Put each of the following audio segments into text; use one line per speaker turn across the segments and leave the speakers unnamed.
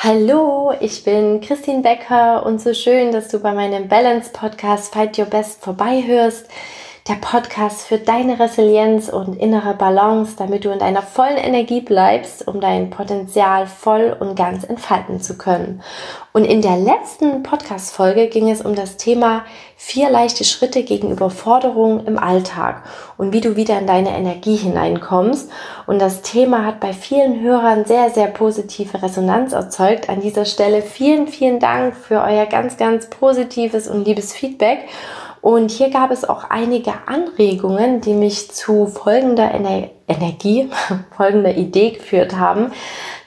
Hallo, ich bin Christine Becker und so schön, dass du bei meinem Balance Podcast Fight Your Best vorbeihörst der Podcast für deine Resilienz und innere Balance, damit du in deiner vollen Energie bleibst, um dein Potenzial voll und ganz entfalten zu können. Und in der letzten Podcast-Folge ging es um das Thema vier leichte Schritte gegen Überforderung im Alltag und wie du wieder in deine Energie hineinkommst. Und das Thema hat bei vielen Hörern sehr, sehr positive Resonanz erzeugt. An dieser Stelle vielen, vielen Dank für euer ganz, ganz positives und liebes Feedback. Und hier gab es auch einige Anregungen, die mich zu folgender Ener Energie, folgender Idee geführt haben,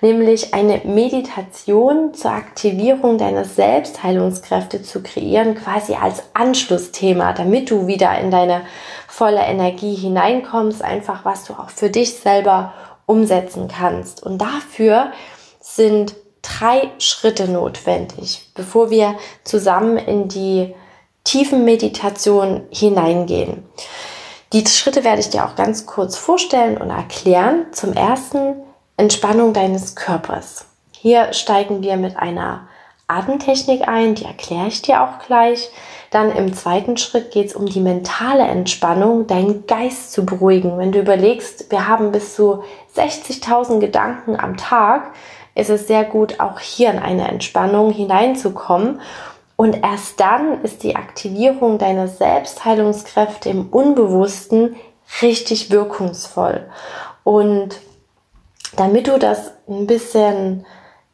nämlich eine Meditation zur Aktivierung deiner Selbstheilungskräfte zu kreieren, quasi als Anschlussthema, damit du wieder in deine volle Energie hineinkommst, einfach was du auch für dich selber umsetzen kannst. Und dafür sind drei Schritte notwendig, bevor wir zusammen in die tiefen Meditation hineingehen. Die Schritte werde ich dir auch ganz kurz vorstellen und erklären. Zum ersten Entspannung deines Körpers. Hier steigen wir mit einer Atemtechnik ein, die erkläre ich dir auch gleich. Dann im zweiten Schritt geht es um die mentale Entspannung, deinen Geist zu beruhigen. Wenn du überlegst, wir haben bis zu 60.000 Gedanken am Tag, ist es sehr gut, auch hier in eine Entspannung hineinzukommen und erst dann ist die Aktivierung deiner Selbstheilungskräfte im Unbewussten richtig wirkungsvoll. Und damit du das ein bisschen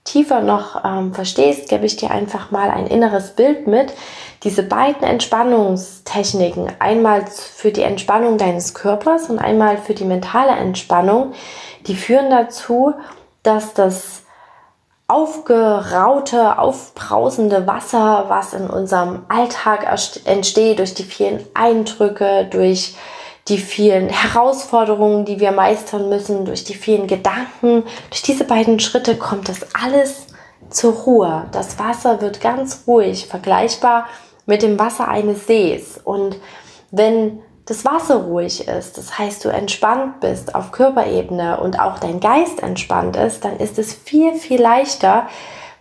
tiefer noch ähm, verstehst, gebe ich dir einfach mal ein inneres Bild mit. Diese beiden Entspannungstechniken, einmal für die Entspannung deines Körpers und einmal für die mentale Entspannung, die führen dazu, dass das aufgeraute, aufbrausende Wasser, was in unserem Alltag entsteht durch die vielen Eindrücke, durch die vielen Herausforderungen, die wir meistern müssen, durch die vielen Gedanken. Durch diese beiden Schritte kommt das alles zur Ruhe. Das Wasser wird ganz ruhig, vergleichbar mit dem Wasser eines Sees. Und wenn das Wasser ruhig ist, das heißt du entspannt bist auf Körperebene und auch dein Geist entspannt ist, dann ist es viel, viel leichter,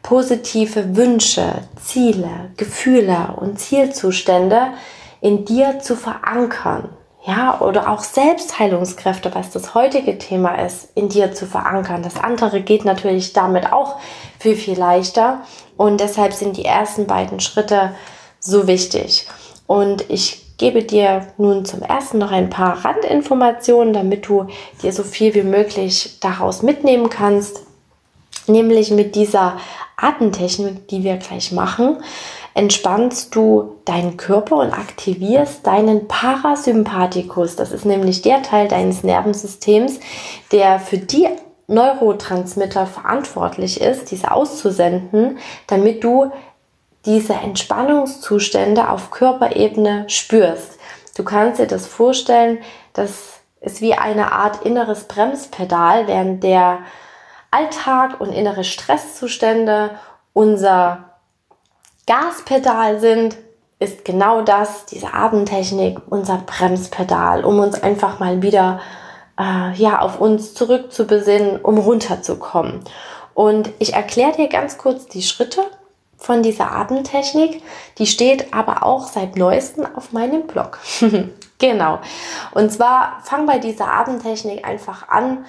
positive Wünsche, Ziele, Gefühle und Zielzustände in dir zu verankern. Ja, oder auch Selbstheilungskräfte, was das heutige Thema ist, in dir zu verankern. Das andere geht natürlich damit auch viel, viel leichter. Und deshalb sind die ersten beiden Schritte so wichtig. Und ich gebe dir nun zum ersten noch ein paar Randinformationen, damit du dir so viel wie möglich daraus mitnehmen kannst. Nämlich mit dieser Atemtechnik, die wir gleich machen, entspannst du deinen Körper und aktivierst deinen Parasympathikus. Das ist nämlich der Teil deines Nervensystems, der für die Neurotransmitter verantwortlich ist, diese auszusenden, damit du diese Entspannungszustände auf Körperebene spürst. Du kannst dir das vorstellen, das ist wie eine Art inneres Bremspedal, während der Alltag und innere Stresszustände unser Gaspedal sind, ist genau das, diese Atemtechnik, unser Bremspedal, um uns einfach mal wieder äh, ja, auf uns zurückzubesinnen, um runterzukommen. Und ich erkläre dir ganz kurz die Schritte von dieser Atemtechnik. Die steht aber auch seit neuestem auf meinem Blog. genau. Und zwar fang bei dieser Atemtechnik einfach an,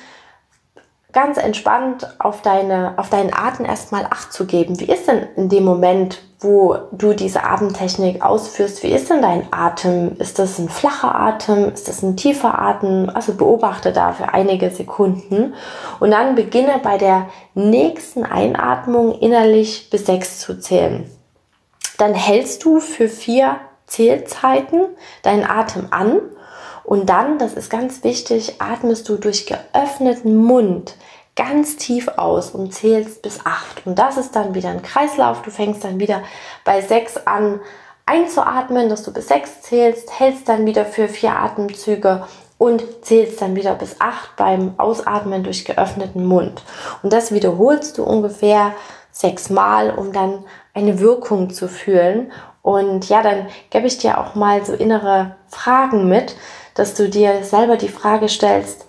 ganz entspannt auf, deine, auf deinen Atem erstmal Acht zu geben. Wie ist denn in dem Moment, wo du diese Atemtechnik ausführst, wie ist denn dein Atem? Ist das ein flacher Atem? Ist das ein tiefer Atem? Also beobachte da für einige Sekunden und dann beginne bei der nächsten Einatmung innerlich bis sechs zu zählen. Dann hältst du für vier Zählzeiten deinen Atem an und dann, das ist ganz wichtig, atmest du durch geöffneten Mund ganz tief aus und zählst bis acht. Und das ist dann wieder ein Kreislauf. Du fängst dann wieder bei sechs an einzuatmen, dass du bis sechs zählst, hältst dann wieder für vier Atemzüge und zählst dann wieder bis acht beim Ausatmen durch geöffneten Mund. Und das wiederholst du ungefähr sechsmal, um dann eine Wirkung zu fühlen. Und ja, dann gebe ich dir auch mal so innere Fragen mit, dass du dir selber die Frage stellst,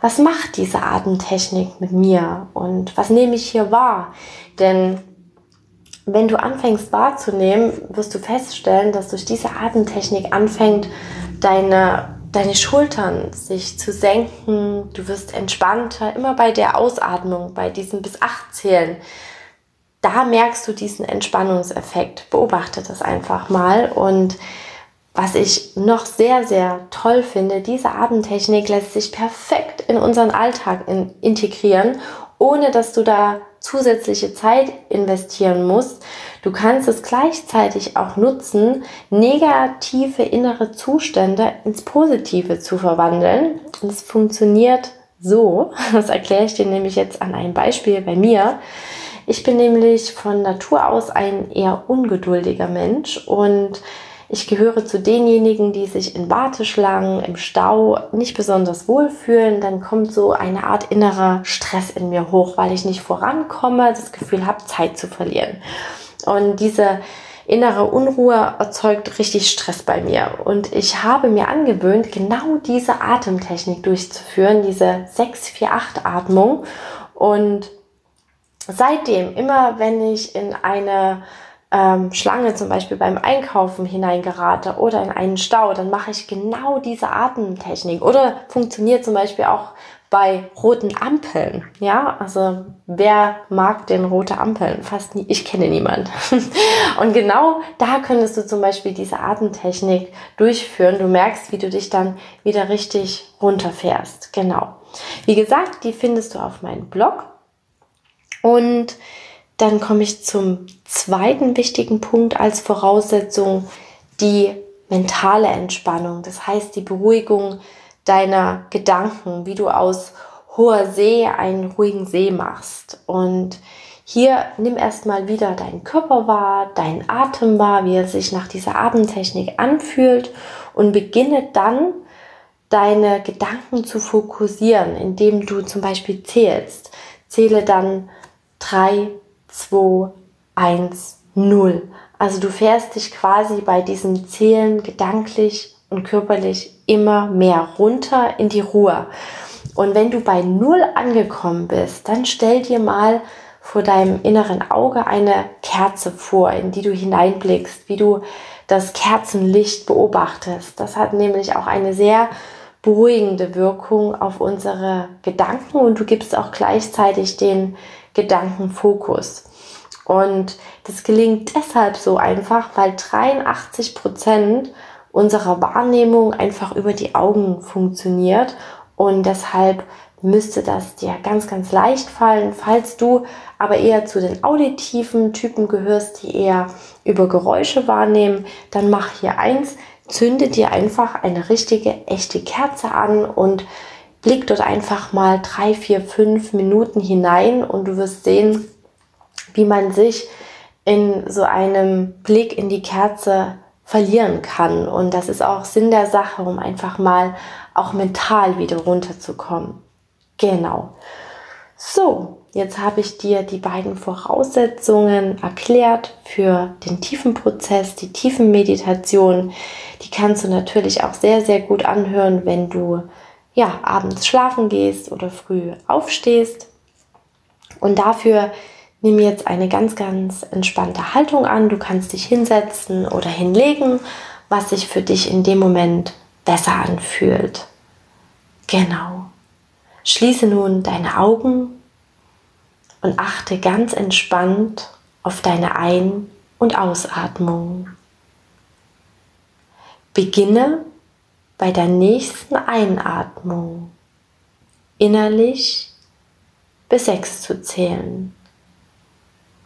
was macht diese Atemtechnik mit mir und was nehme ich hier wahr? Denn wenn du anfängst wahrzunehmen, wirst du feststellen, dass durch diese Atemtechnik anfängt, deine, deine Schultern sich zu senken. Du wirst entspannter, immer bei der Ausatmung, bei diesem bis acht zählen. Da merkst du diesen Entspannungseffekt. Beobachte das einfach mal und was ich noch sehr, sehr toll finde, diese Atemtechnik lässt sich perfekt in unseren Alltag in, integrieren, ohne dass du da zusätzliche Zeit investieren musst. Du kannst es gleichzeitig auch nutzen, negative innere Zustände ins Positive zu verwandeln. Und es funktioniert so, das erkläre ich dir nämlich jetzt an einem Beispiel bei mir. Ich bin nämlich von Natur aus ein eher ungeduldiger Mensch und ich gehöre zu denjenigen, die sich in Warteschlangen, im Stau nicht besonders wohlfühlen. Dann kommt so eine Art innerer Stress in mir hoch, weil ich nicht vorankomme, das Gefühl habe, Zeit zu verlieren. Und diese innere Unruhe erzeugt richtig Stress bei mir. Und ich habe mir angewöhnt, genau diese Atemtechnik durchzuführen, diese 6-4-8-Atmung. Und seitdem, immer wenn ich in eine ähm, Schlange zum Beispiel beim Einkaufen hineingerate oder in einen Stau, dann mache ich genau diese Atemtechnik. Oder funktioniert zum Beispiel auch bei roten Ampeln. Ja, also wer mag denn rote Ampeln? Fast nie. Ich kenne niemand. Und genau da könntest du zum Beispiel diese Atemtechnik durchführen. Du merkst, wie du dich dann wieder richtig runterfährst. Genau. Wie gesagt, die findest du auf meinem Blog. Und dann komme ich zum zweiten wichtigen Punkt als Voraussetzung, die mentale Entspannung. Das heißt, die Beruhigung deiner Gedanken, wie du aus hoher See einen ruhigen See machst. Und hier nimm erstmal wieder deinen Körper wahr, deinen Atem wahr, wie er sich nach dieser Atemtechnik anfühlt und beginne dann deine Gedanken zu fokussieren, indem du zum Beispiel zählst. Zähle dann drei, 2, 1, 0. Also du fährst dich quasi bei diesem Zählen gedanklich und körperlich immer mehr runter in die Ruhe. Und wenn du bei 0 angekommen bist, dann stell dir mal vor deinem inneren Auge eine Kerze vor, in die du hineinblickst, wie du das Kerzenlicht beobachtest. Das hat nämlich auch eine sehr beruhigende Wirkung auf unsere Gedanken und du gibst auch gleichzeitig den Gedankenfokus. Und das gelingt deshalb so einfach, weil 83 Prozent unserer Wahrnehmung einfach über die Augen funktioniert. Und deshalb müsste das dir ganz, ganz leicht fallen. Falls du aber eher zu den auditiven Typen gehörst, die eher über Geräusche wahrnehmen, dann mach hier eins, zünde dir einfach eine richtige, echte Kerze an und blick dort einfach mal drei, vier, fünf Minuten hinein und du wirst sehen, wie man sich in so einem Blick in die Kerze verlieren kann. Und das ist auch Sinn der Sache, um einfach mal auch mental wieder runterzukommen. Genau. So, jetzt habe ich dir die beiden Voraussetzungen erklärt für den tiefen Prozess, die tiefen Meditation. Die kannst du natürlich auch sehr, sehr gut anhören, wenn du ja, abends schlafen gehst oder früh aufstehst. Und dafür nimm jetzt eine ganz, ganz entspannte Haltung an. Du kannst dich hinsetzen oder hinlegen, was sich für dich in dem Moment besser anfühlt. Genau. Schließe nun deine Augen und achte ganz entspannt auf deine Ein- und Ausatmung. Beginne bei der nächsten Einatmung innerlich bis sechs zu zählen.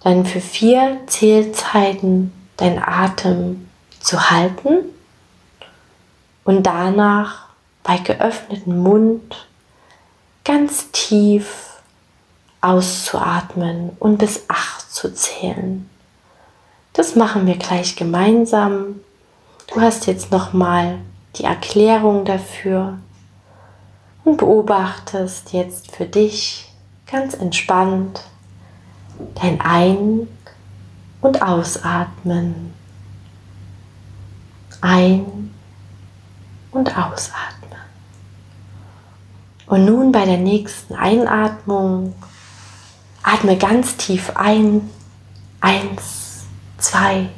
Dann für vier Zählzeiten deinen Atem zu halten und danach bei geöffnetem Mund ganz tief auszuatmen und bis acht zu zählen. Das machen wir gleich gemeinsam. Du hast jetzt noch mal die Erklärung dafür und beobachtest jetzt für dich ganz entspannt dein Ein- und Ausatmen. Ein- und Ausatmen. Und nun bei der nächsten Einatmung atme ganz tief ein. Eins, zwei,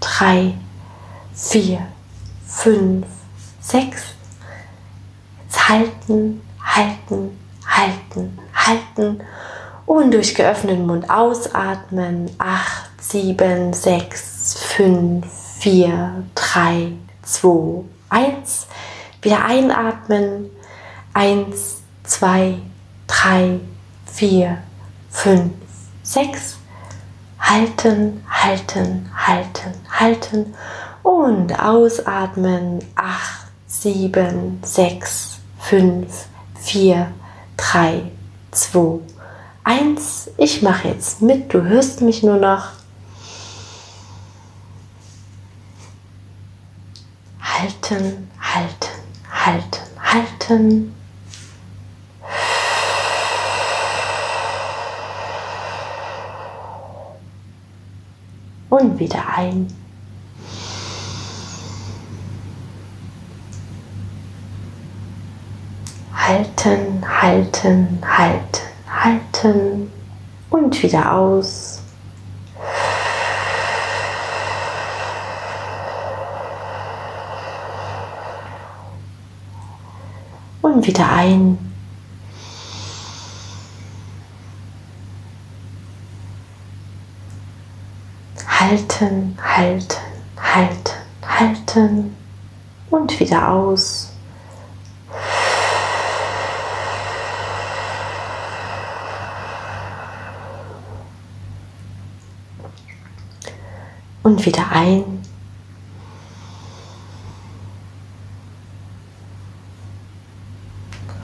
drei, vier, fünf, sechs. Jetzt halten, halten, halten, halten und durch geöffneten Mund ausatmen. Acht, sieben, sechs, fünf, vier, drei, zwei, eins. Wieder einatmen. Eins, zwei, drei, vier, fünf, sechs. Halten, halten, halten, halten. Und ausatmen. Acht, sieben, sechs, fünf, vier, drei, zwei, eins. Ich mache jetzt mit. Du hörst mich nur noch. Halten, halten, halten, halten. Und wieder ein. Halten, halten, halten, halten und wieder aus. Und wieder ein. Halten, halten, halten, halten und wieder aus. Und wieder ein.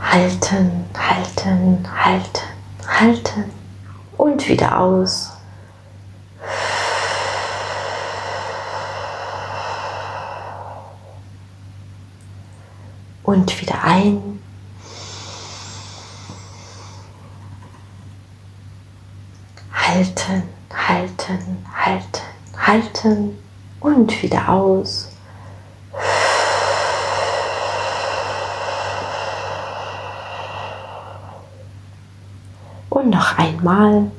Halten, halten, halten, halten und wieder aus. Und wieder ein. Halten, halten, halten halten und wieder aus. Und noch einmal.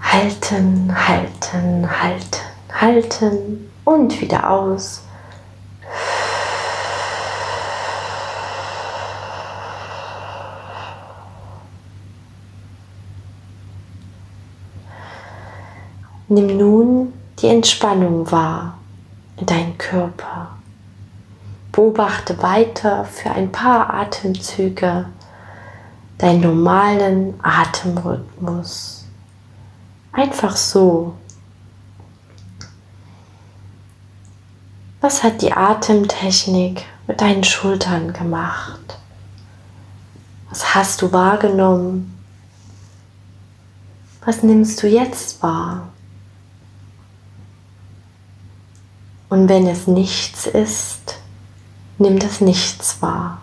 Halten, halten, halten, halten und wieder aus. Nimm nun die Entspannung wahr in deinen Körper. Beobachte weiter für ein paar Atemzüge deinen normalen Atemrhythmus. Einfach so. Was hat die Atemtechnik mit deinen Schultern gemacht? Was hast du wahrgenommen? Was nimmst du jetzt wahr? Und wenn es nichts ist, nimm das Nichts wahr.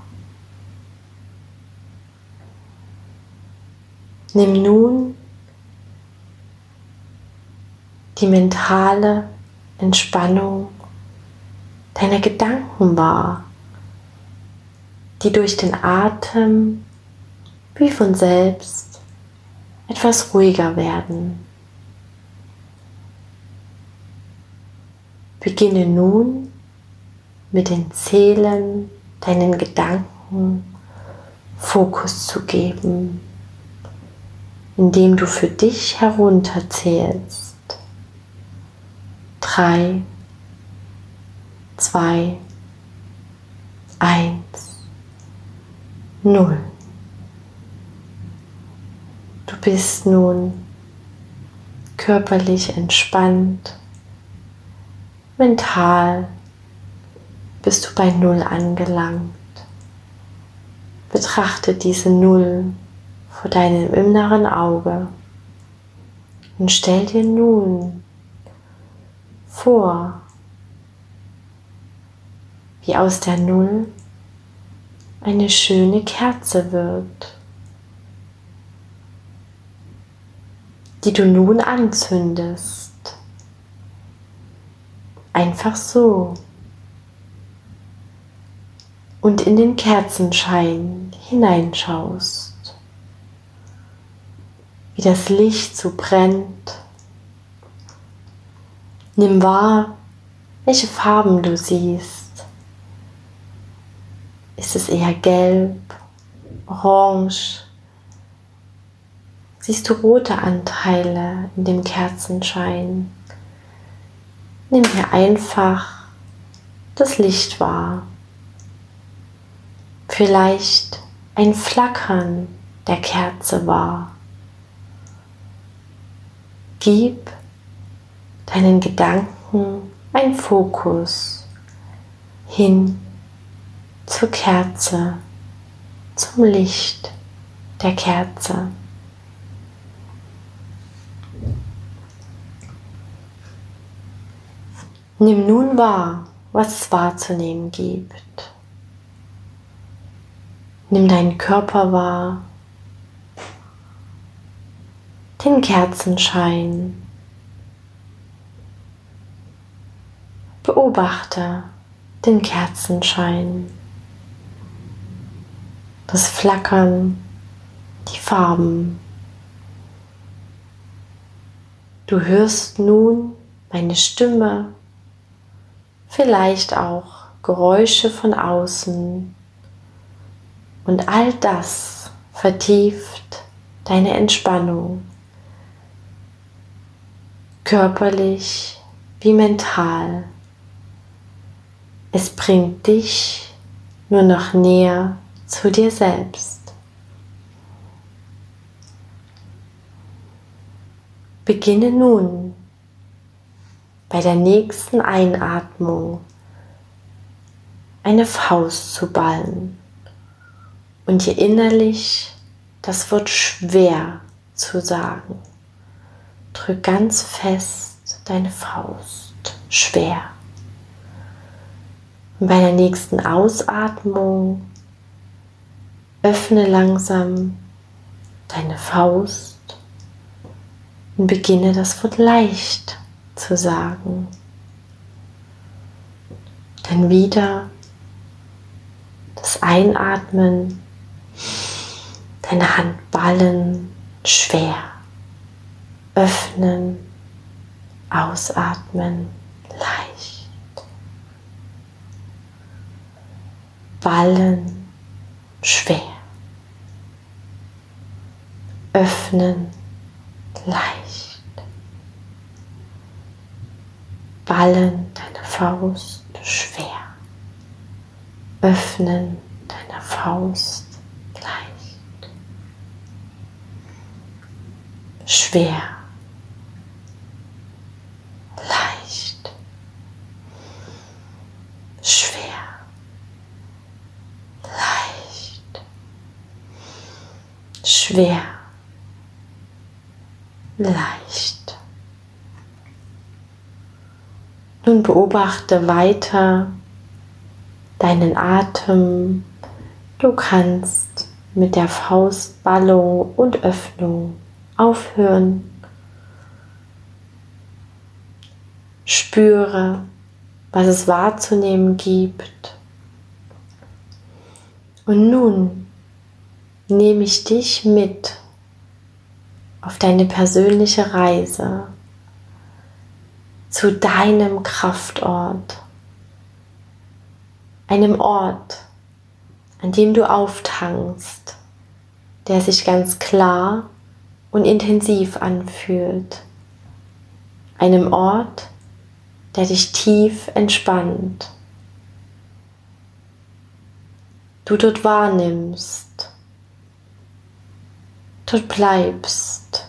Nimm nun die mentale Entspannung deiner Gedanken wahr, die durch den Atem wie von selbst etwas ruhiger werden. Beginne nun mit den Zählen deinen Gedanken Fokus zu geben, indem du für dich herunterzählst. Drei, zwei, eins, null. Du bist nun körperlich entspannt Mental bist du bei Null angelangt. Betrachte diese Null vor deinem inneren Auge und stell dir nun vor, wie aus der Null eine schöne Kerze wird, die du nun anzündest. Einfach so. und in den Kerzenschein hineinschaust, wie das Licht so brennt. Nimm wahr, welche Farben du siehst. Ist es eher gelb, orange? Siehst du rote Anteile in dem Kerzenschein? Nimm hier einfach das Licht wahr. Vielleicht ein Flackern der Kerze wahr. Gib deinen Gedanken ein Fokus hin zur Kerze, zum Licht der Kerze. Nimm nun wahr, was es wahrzunehmen gibt. Nimm deinen Körper wahr, den Kerzenschein, Beobachte den Kerzenschein, das Flackern, die Farben. Du hörst nun meine Stimme, vielleicht auch Geräusche von außen und all das vertieft deine Entspannung, körperlich wie mental. Es bringt dich nur noch näher zu dir selbst. Beginne nun bei der nächsten Einatmung eine Faust zu ballen und dir innerlich das Wort schwer zu sagen. Drück ganz fest deine Faust. Schwer. Und bei der nächsten Ausatmung öffne langsam deine Faust und beginne das Wort leicht zu sagen. Dann wieder das Einatmen, deine Hand ballen, schwer, öffnen, ausatmen, leicht. ballen schwer. Öffnen leicht. Ballen deine Faust schwer. Öffnen deine Faust leicht. Schwer. Leicht. Schwer. schwer, leicht. Nun beobachte weiter deinen Atem. Du kannst mit der Faustballung und Öffnung aufhören. Spüre, was es wahrzunehmen gibt. Und nun nehme ich dich mit auf deine persönliche Reise zu deinem Kraftort, einem Ort, an dem du auftankst, der sich ganz klar und intensiv anfühlt, einem Ort, der dich tief entspannt, du dort wahrnimmst, dort bleibst,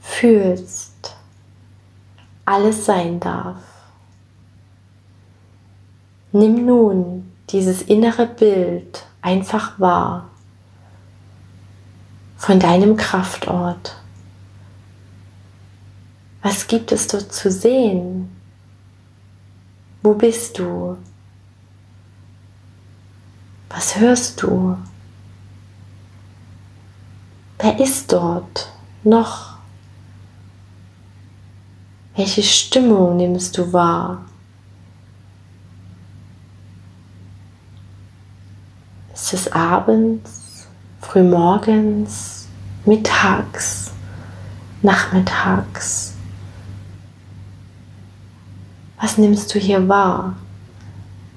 fühlst, alles sein darf. Nimm nun dieses innere Bild einfach wahr von deinem Kraftort. Was gibt es dort zu sehen? Wo bist du? Was hörst du? Wer ist dort noch? Welche Stimmung nimmst du wahr? Ist es abends, frühmorgens, mittags, nachmittags? Was nimmst du hier wahr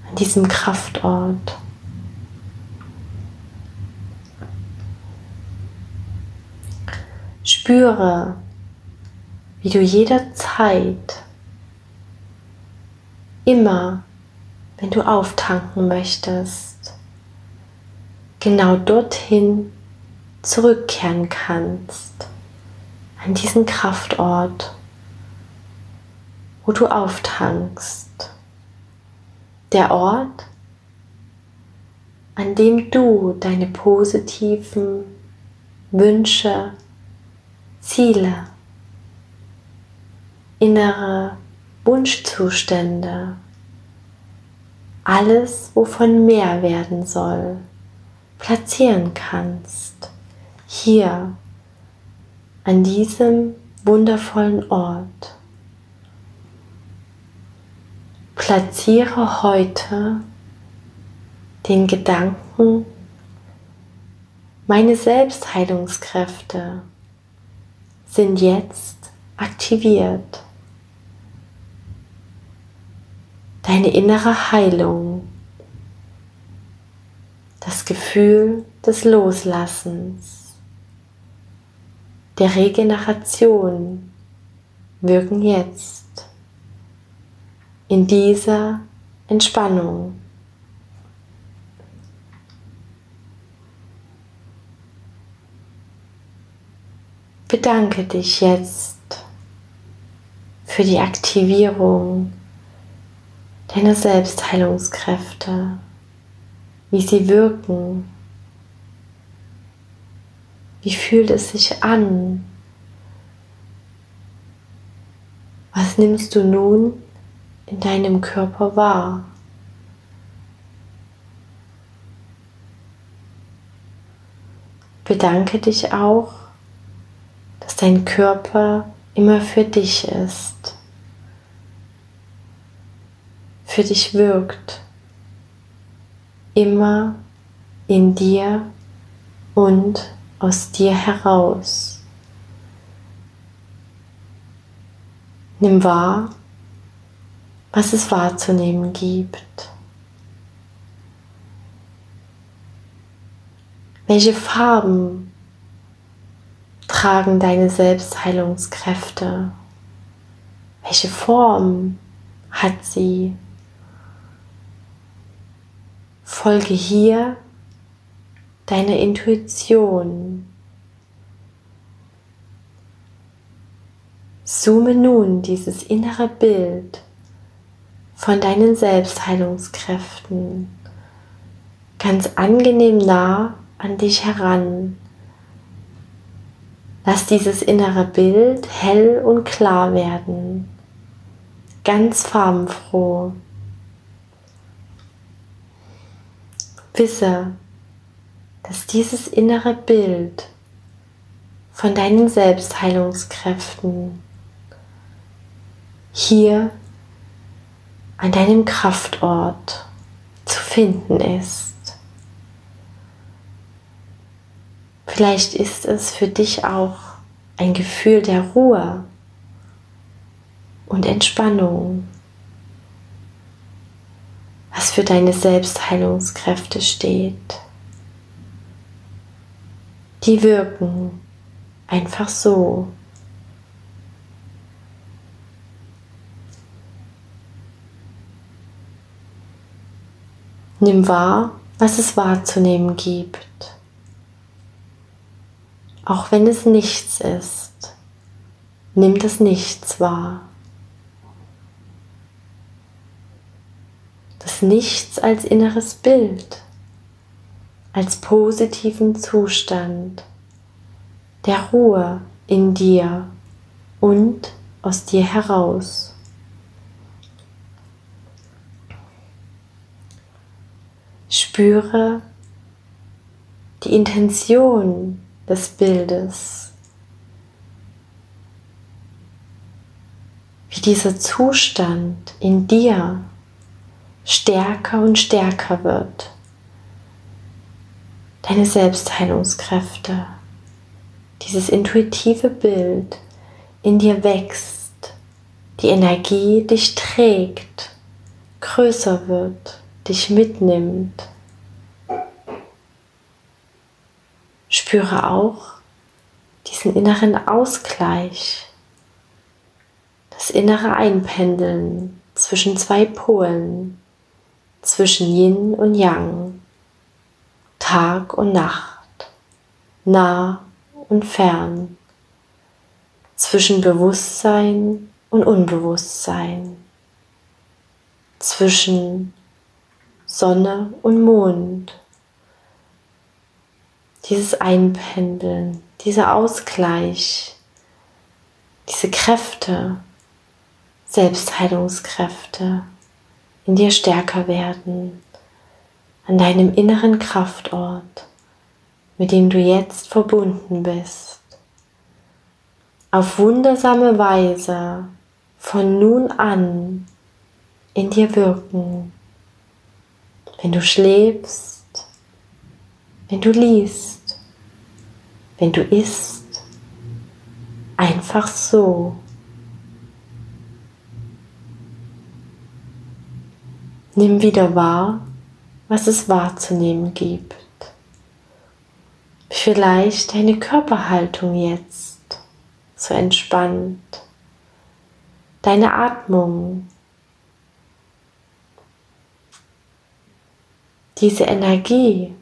an diesem Kraftort? Spüre, wie du jederzeit, immer, wenn du auftanken möchtest, genau dorthin zurückkehren kannst, an diesen Kraftort, wo du auftankst. Der Ort, an dem du deine positiven Wünsche, Ziele, innere Wunschzustände, alles, wovon mehr werden soll, platzieren kannst. Hier, an diesem wundervollen Ort. Platziere heute den Gedanken, meine Selbstheilungskräfte sind jetzt aktiviert. Deine innere Heilung, das Gefühl des Loslassens, der Regeneration wirken jetzt in dieser Entspannung. Bedanke dich jetzt für die Aktivierung deiner Selbstheilungskräfte, wie sie wirken. Wie fühlt es sich an? Was nimmst du nun in deinem Körper wahr? Bedanke dich auch dass dein Körper immer für dich ist, für dich wirkt, immer in dir und aus dir heraus. Nimm wahr, was es wahrzunehmen gibt. Welche Farben tragen deine Selbstheilungskräfte? Welche Form hat sie? Folge hier deiner Intuition. Zoome nun dieses innere Bild von deinen Selbstheilungskräften ganz angenehm nah an dich heran Lass dieses innere Bild hell und klar werden, ganz farbenfroh. Wisse, dass dieses innere Bild von deinen Selbstheilungskräften hier an deinem Kraftort zu finden ist. Vielleicht ist es für dich auch ein Gefühl der Ruhe und Entspannung, was für deine Selbstheilungskräfte steht. Die wirken einfach so. Nimm wahr, was es wahrzunehmen gibt auch wenn es nichts ist. Nimm das Nichts wahr. Nichts als inneres Bild, als positiven Zustand der Ruhe in dir und aus dir heraus. Spüre die Intention des Bildes. Wie dieser Zustand in dir stärker und stärker wird. deine Selbstheilungskräfte, dieses intuitive Bild in dir wächst, die Energie dich trägt, größer wird, dich mitnimmt. Spüre auch diesen inneren Ausgleich, das innere Einpendeln zwischen zwei Polen, zwischen Yin und Yang, Tag und Nacht, nah und fern, zwischen Bewusstsein und Unbewusstsein, zwischen Sonne und Mond. Dieses Einpendeln, dieser Ausgleich, diese Kräfte, Selbstheilungskräfte in dir stärker werden, an deinem inneren Kraftort, mit dem du jetzt verbunden bist. Auf wundersame Weise von nun an in dir wirken, wenn du schläfst, wenn du liest, wenn du isst, einfach so. Nimm wieder wahr, was es wahrzunehmen gibt. Vielleicht deine Körperhaltung jetzt so entspannt, deine Atmung, diese Energie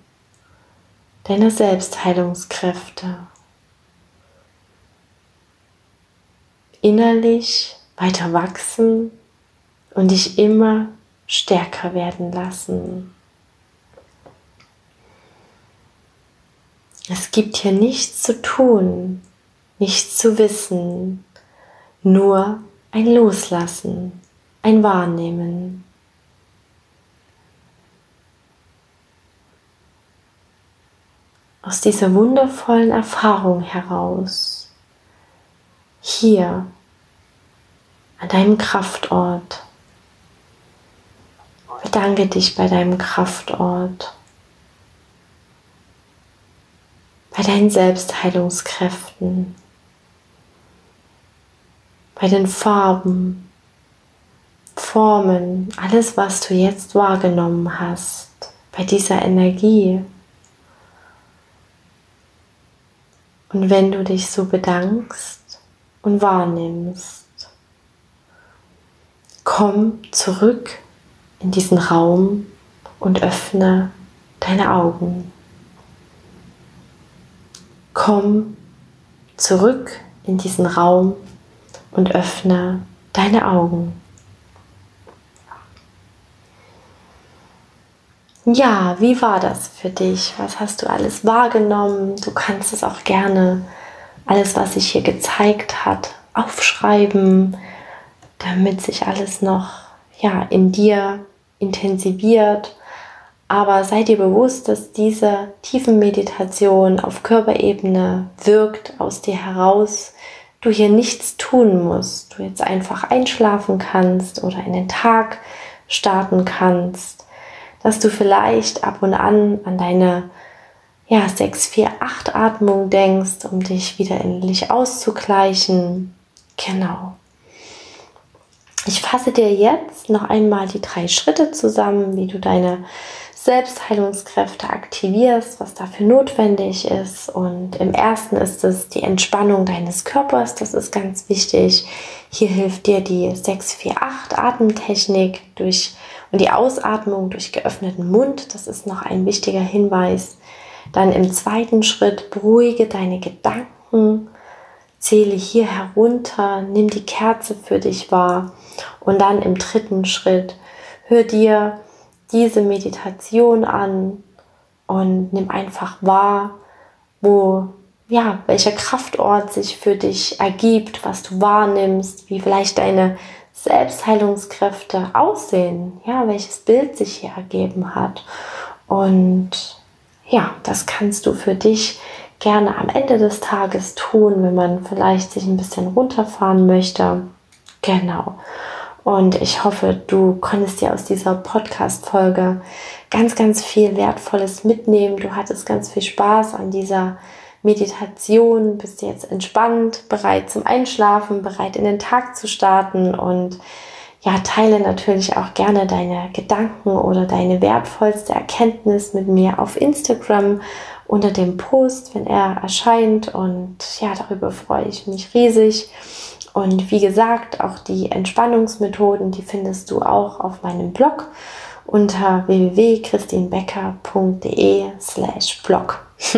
deiner Selbstheilungskräfte. Innerlich weiter wachsen und dich immer stärker werden lassen. Es gibt hier nichts zu tun, nichts zu wissen, nur ein Loslassen, ein Wahrnehmen. Aus dieser wundervollen Erfahrung heraus, hier an deinem Kraftort, Bedanke dich bei deinem Kraftort, bei deinen Selbstheilungskräften, bei den Farben, Formen, alles, was du jetzt wahrgenommen hast, bei dieser Energie. Und wenn du dich so bedankst und wahrnimmst, komm zurück in diesen Raum und öffne deine Augen. Komm zurück in diesen Raum und öffne deine Augen. Ja, wie war das für dich? Was hast du alles wahrgenommen? Du kannst es auch gerne, alles, was sich hier gezeigt hat, aufschreiben, damit sich alles noch ja, in dir intensiviert. Aber sei dir bewusst, dass diese tiefen Meditation auf Körperebene wirkt aus dir heraus. Du hier nichts tun musst. Du jetzt einfach einschlafen kannst oder in den Tag starten kannst. Dass du vielleicht ab und an an deine ja, 6, 4, 8 Atmung denkst, um dich wieder innerlich auszugleichen. Genau. Ich fasse dir jetzt noch einmal die drei Schritte zusammen, wie du deine Selbstheilungskräfte aktivierst, was dafür notwendig ist. Und im ersten ist es die Entspannung deines Körpers. Das ist ganz wichtig. Hier hilft dir die 648 Atemtechnik und die Ausatmung durch geöffneten Mund. Das ist noch ein wichtiger Hinweis. Dann im zweiten Schritt beruhige deine Gedanken zähle hier herunter, nimm die Kerze für dich wahr und dann im dritten Schritt hör dir diese Meditation an und nimm einfach wahr, wo ja, welcher Kraftort sich für dich ergibt, was du wahrnimmst, wie vielleicht deine Selbstheilungskräfte aussehen, ja, welches Bild sich hier ergeben hat. Und ja, das kannst du für dich gerne am Ende des Tages tun, wenn man vielleicht sich ein bisschen runterfahren möchte. Genau. Und ich hoffe, du konntest dir aus dieser Podcast-Folge ganz, ganz viel Wertvolles mitnehmen. Du hattest ganz viel Spaß an dieser Meditation, bist jetzt entspannt, bereit zum Einschlafen, bereit in den Tag zu starten und ja, teile natürlich auch gerne deine Gedanken oder deine wertvollste Erkenntnis mit mir auf Instagram unter dem Post, wenn er erscheint. Und ja, darüber freue ich mich riesig. Und wie gesagt, auch die Entspannungsmethoden, die findest du auch auf meinem Blog unter www.christinbecker.de slash blog.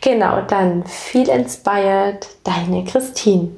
genau, dann viel inspired, deine Christine.